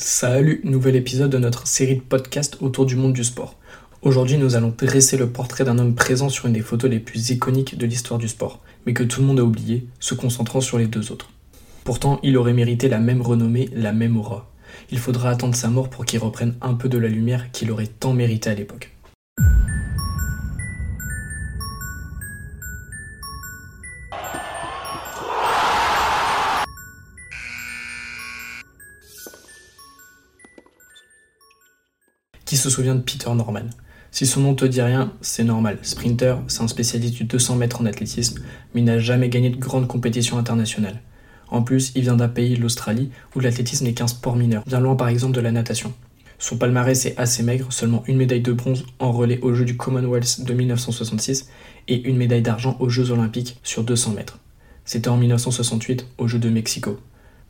Salut, nouvel épisode de notre série de podcasts autour du monde du sport. Aujourd'hui, nous allons dresser le portrait d'un homme présent sur une des photos les plus iconiques de l'histoire du sport, mais que tout le monde a oublié, se concentrant sur les deux autres. Pourtant, il aurait mérité la même renommée, la même aura. Il faudra attendre sa mort pour qu'il reprenne un peu de la lumière qu'il aurait tant mérité à l'époque. Qui se souvient de Peter Norman? Si son nom te dit rien, c'est normal. Sprinter, c'est un spécialiste du 200 mètres en athlétisme, mais il n'a jamais gagné de grandes compétitions internationales. En plus, il vient d'un pays, l'Australie, où l'athlétisme n'est qu'un sport mineur, bien loin par exemple de la natation. Son palmarès est assez maigre, seulement une médaille de bronze en relais aux Jeux du Commonwealth de 1966 et une médaille d'argent aux Jeux olympiques sur 200 mètres. C'était en 1968 aux Jeux de Mexico.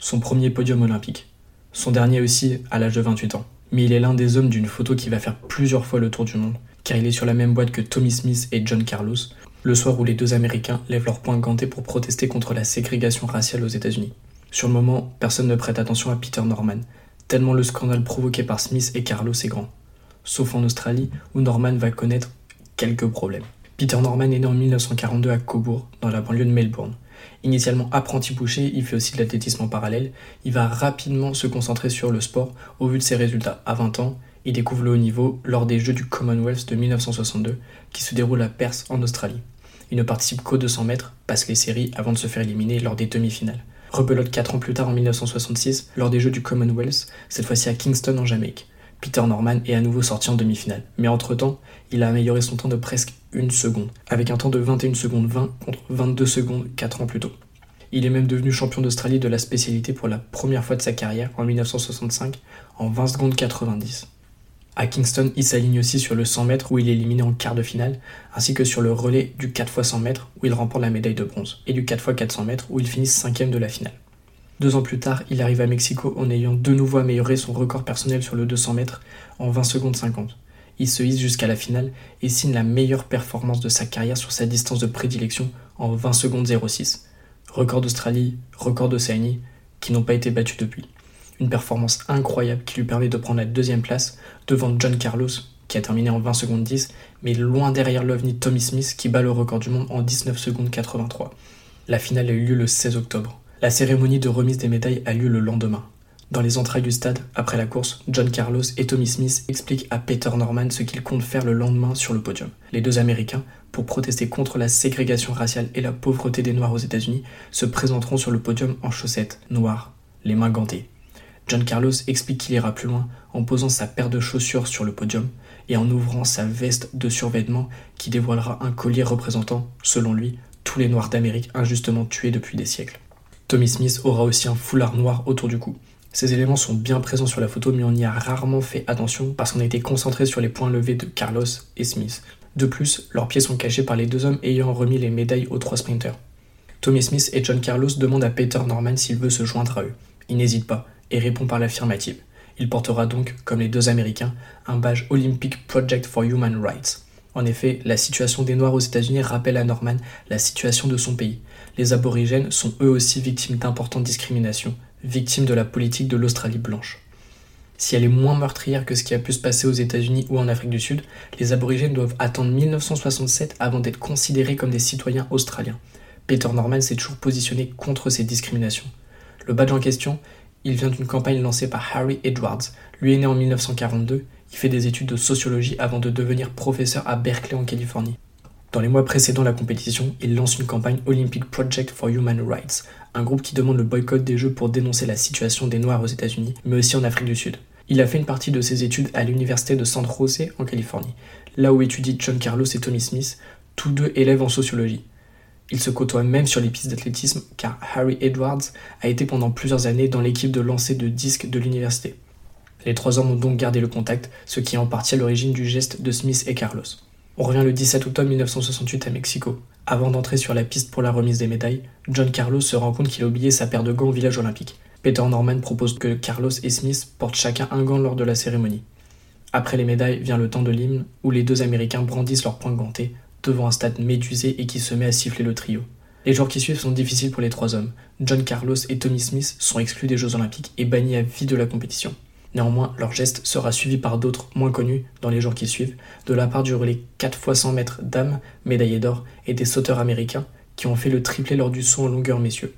Son premier podium olympique. Son dernier aussi à l'âge de 28 ans mais il est l'un des hommes d'une photo qui va faire plusieurs fois le tour du monde, car il est sur la même boîte que Tommy Smith et John Carlos, le soir où les deux Américains lèvent leurs poings gantés pour protester contre la ségrégation raciale aux États-Unis. Sur le moment, personne ne prête attention à Peter Norman, tellement le scandale provoqué par Smith et Carlos est grand. Sauf en Australie, où Norman va connaître quelques problèmes. Peter Norman est né en 1942 à Cobourg, dans la banlieue de Melbourne. Initialement apprenti boucher, il fait aussi de l'athlétisme en parallèle. Il va rapidement se concentrer sur le sport au vu de ses résultats. À 20 ans, il découvre le haut niveau lors des Jeux du Commonwealth de 1962 qui se déroulent à Perth en Australie. Il ne participe qu'aux 200 mètres, passe les séries avant de se faire éliminer lors des demi-finales. Rebelote 4 ans plus tard en 1966 lors des Jeux du Commonwealth, cette fois-ci à Kingston en Jamaïque. Peter Norman est à nouveau sorti en demi-finale. Mais entre-temps, il a amélioré son temps de presque une seconde, avec un temps de 21 secondes 20 contre 22 secondes 4 ans plus tôt. Il est même devenu champion d'Australie de la spécialité pour la première fois de sa carrière en 1965 en 20 secondes 90. À Kingston, il s'aligne aussi sur le 100 mètres où il est éliminé en quart de finale, ainsi que sur le relais du 4 x 100 mètres où il remporte la médaille de bronze, et du 4 x 400 mètres où il finit cinquième de la finale. Deux ans plus tard, il arrive à Mexico en ayant de nouveau amélioré son record personnel sur le 200 mètres en 20 secondes 50. Il se hisse jusqu'à la finale et signe la meilleure performance de sa carrière sur sa distance de prédilection en 20 secondes 06. Record d'Australie, record d'Océanie, qui n'ont pas été battus depuis. Une performance incroyable qui lui permet de prendre la deuxième place devant John Carlos, qui a terminé en 20 secondes 10, mais loin derrière l'OVNI Tommy Smith qui bat le record du monde en 19 secondes 83. La finale a eu lieu le 16 octobre. La cérémonie de remise des médailles a lieu le lendemain. Dans les entrailles du stade, après la course, John Carlos et Tommy Smith expliquent à Peter Norman ce qu'ils comptent faire le lendemain sur le podium. Les deux Américains, pour protester contre la ségrégation raciale et la pauvreté des Noirs aux États-Unis, se présenteront sur le podium en chaussettes noires, les mains gantées. John Carlos explique qu'il ira plus loin en posant sa paire de chaussures sur le podium et en ouvrant sa veste de survêtement qui dévoilera un collier représentant, selon lui, tous les Noirs d'Amérique injustement tués depuis des siècles. Tommy Smith aura aussi un foulard noir autour du cou. Ces éléments sont bien présents sur la photo, mais on y a rarement fait attention parce qu'on a été concentré sur les points levés de Carlos et Smith. De plus, leurs pieds sont cachés par les deux hommes ayant remis les médailles aux trois sprinters. Tommy Smith et John Carlos demandent à Peter Norman s'il veut se joindre à eux. Il n'hésite pas et répond par l'affirmative. Il portera donc, comme les deux Américains, un badge Olympic Project for Human Rights. En effet, la situation des Noirs aux États-Unis rappelle à Norman la situation de son pays. Les aborigènes sont eux aussi victimes d'importantes discriminations, victimes de la politique de l'Australie blanche. Si elle est moins meurtrière que ce qui a pu se passer aux États-Unis ou en Afrique du Sud, les aborigènes doivent attendre 1967 avant d'être considérés comme des citoyens australiens. Peter Norman s'est toujours positionné contre ces discriminations. Le badge en question, il vient d'une campagne lancée par Harry Edwards. Lui est né en 1942 il fait des études de sociologie avant de devenir professeur à Berkeley en Californie. Dans les mois précédant la compétition, il lance une campagne Olympic Project for Human Rights, un groupe qui demande le boycott des Jeux pour dénoncer la situation des Noirs aux États-Unis, mais aussi en Afrique du Sud. Il a fait une partie de ses études à l'université de San Jose en Californie, là où étudient John Carlos et Tommy Smith, tous deux élèves en sociologie. Ils se côtoient même sur les pistes d'athlétisme car Harry Edwards a été pendant plusieurs années dans l'équipe de lancer de disques de l'université. Les trois hommes ont donc gardé le contact, ce qui est en partie à l'origine du geste de Smith et Carlos. On revient le 17 octobre 1968 à Mexico. Avant d'entrer sur la piste pour la remise des médailles, John Carlos se rend compte qu'il a oublié sa paire de gants au village olympique. Peter Norman propose que Carlos et Smith portent chacun un gant lors de la cérémonie. Après les médailles vient le temps de l'hymne où les deux Américains brandissent leurs poings gantés devant un stade médusé et qui se met à siffler le trio. Les jours qui suivent sont difficiles pour les trois hommes. John Carlos et Tommy Smith sont exclus des Jeux olympiques et bannis à vie de la compétition. Néanmoins, leur geste sera suivi par d'autres moins connus dans les jours qui suivent, de la part du relais 4 x 100 mètres dames, médaillés d'or, et des sauteurs américains qui ont fait le triplé lors du saut en longueur messieurs.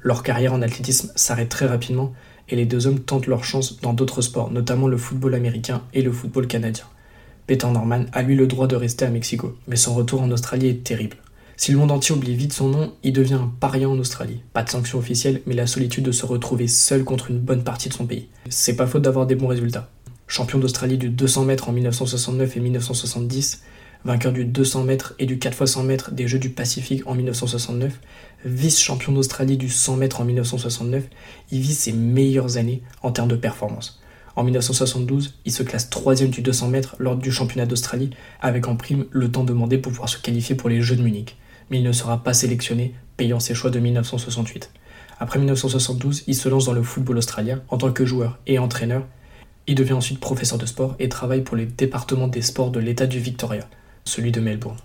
Leur carrière en athlétisme s'arrête très rapidement et les deux hommes tentent leur chance dans d'autres sports, notamment le football américain et le football canadien. Peter Norman a lui le droit de rester à Mexico, mais son retour en Australie est terrible. Si le monde entier oublie vite son nom, il devient un paria en Australie. Pas de sanction officielle, mais la solitude de se retrouver seul contre une bonne partie de son pays. C'est pas faute d'avoir des bons résultats. Champion d'Australie du 200 mètres en 1969 et 1970, vainqueur du 200 mètres et du 4 x 100 mètres des Jeux du Pacifique en 1969, vice-champion d'Australie du 100 mètres en 1969, il vit ses meilleures années en termes de performance. En 1972, il se classe troisième du 200 mètres lors du championnat d'Australie, avec en prime le temps demandé pour pouvoir se qualifier pour les Jeux de Munich mais il ne sera pas sélectionné, payant ses choix de 1968. Après 1972, il se lance dans le football australien en tant que joueur et entraîneur. Il devient ensuite professeur de sport et travaille pour le département des sports de l'État du Victoria, celui de Melbourne.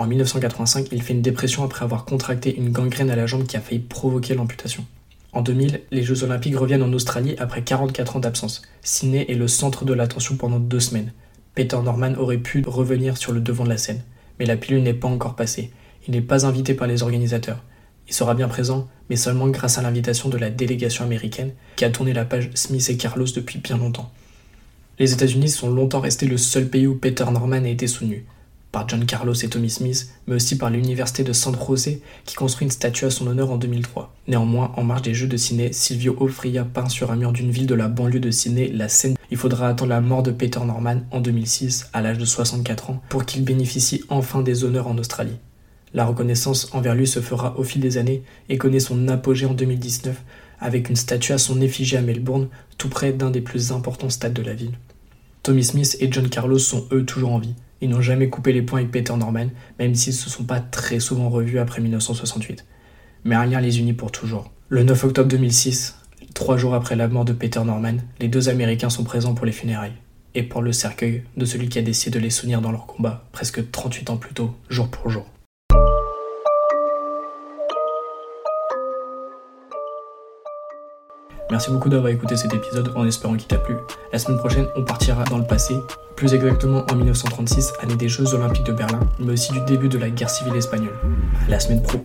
En 1985, il fait une dépression après avoir contracté une gangrène à la jambe qui a failli provoquer l'amputation. En 2000, les Jeux Olympiques reviennent en Australie après 44 ans d'absence. Sydney est le centre de l'attention pendant deux semaines. Peter Norman aurait pu revenir sur le devant de la scène, mais la pilule n'est pas encore passée il n'est pas invité par les organisateurs. Il sera bien présent, mais seulement grâce à l'invitation de la délégation américaine qui a tourné la page Smith et Carlos depuis bien longtemps. Les États-Unis sont longtemps restés le seul pays où Peter Norman a été soutenu, par John Carlos et Tommy Smith, mais aussi par l'université de San Jose qui construit une statue à son honneur en 2003. Néanmoins, en marge des Jeux de Sydney, Silvio Ofria peint sur un mur d'une ville de la banlieue de Sydney la scène. Il faudra attendre la mort de Peter Norman en 2006, à l'âge de 64 ans, pour qu'il bénéficie enfin des honneurs en Australie. La reconnaissance envers lui se fera au fil des années et connaît son apogée en 2019 avec une statue à son effigie à Melbourne, tout près d'un des plus importants stades de la ville. Tommy Smith et John Carlos sont eux toujours en vie. Ils n'ont jamais coupé les points avec Peter Norman, même s'ils ne se sont pas très souvent revus après 1968. Mais un lien les unit pour toujours. Le 9 octobre 2006, trois jours après la mort de Peter Norman, les deux Américains sont présents pour les funérailles et pour le cercueil de celui qui a décidé de les soutenir dans leur combat presque 38 ans plus tôt, jour pour jour. Merci beaucoup d'avoir écouté cet épisode en espérant qu'il t'a plu. La semaine prochaine, on partira dans le passé, plus exactement en 1936, année des Jeux Olympiques de Berlin, mais aussi du début de la guerre civile espagnole. La semaine pro.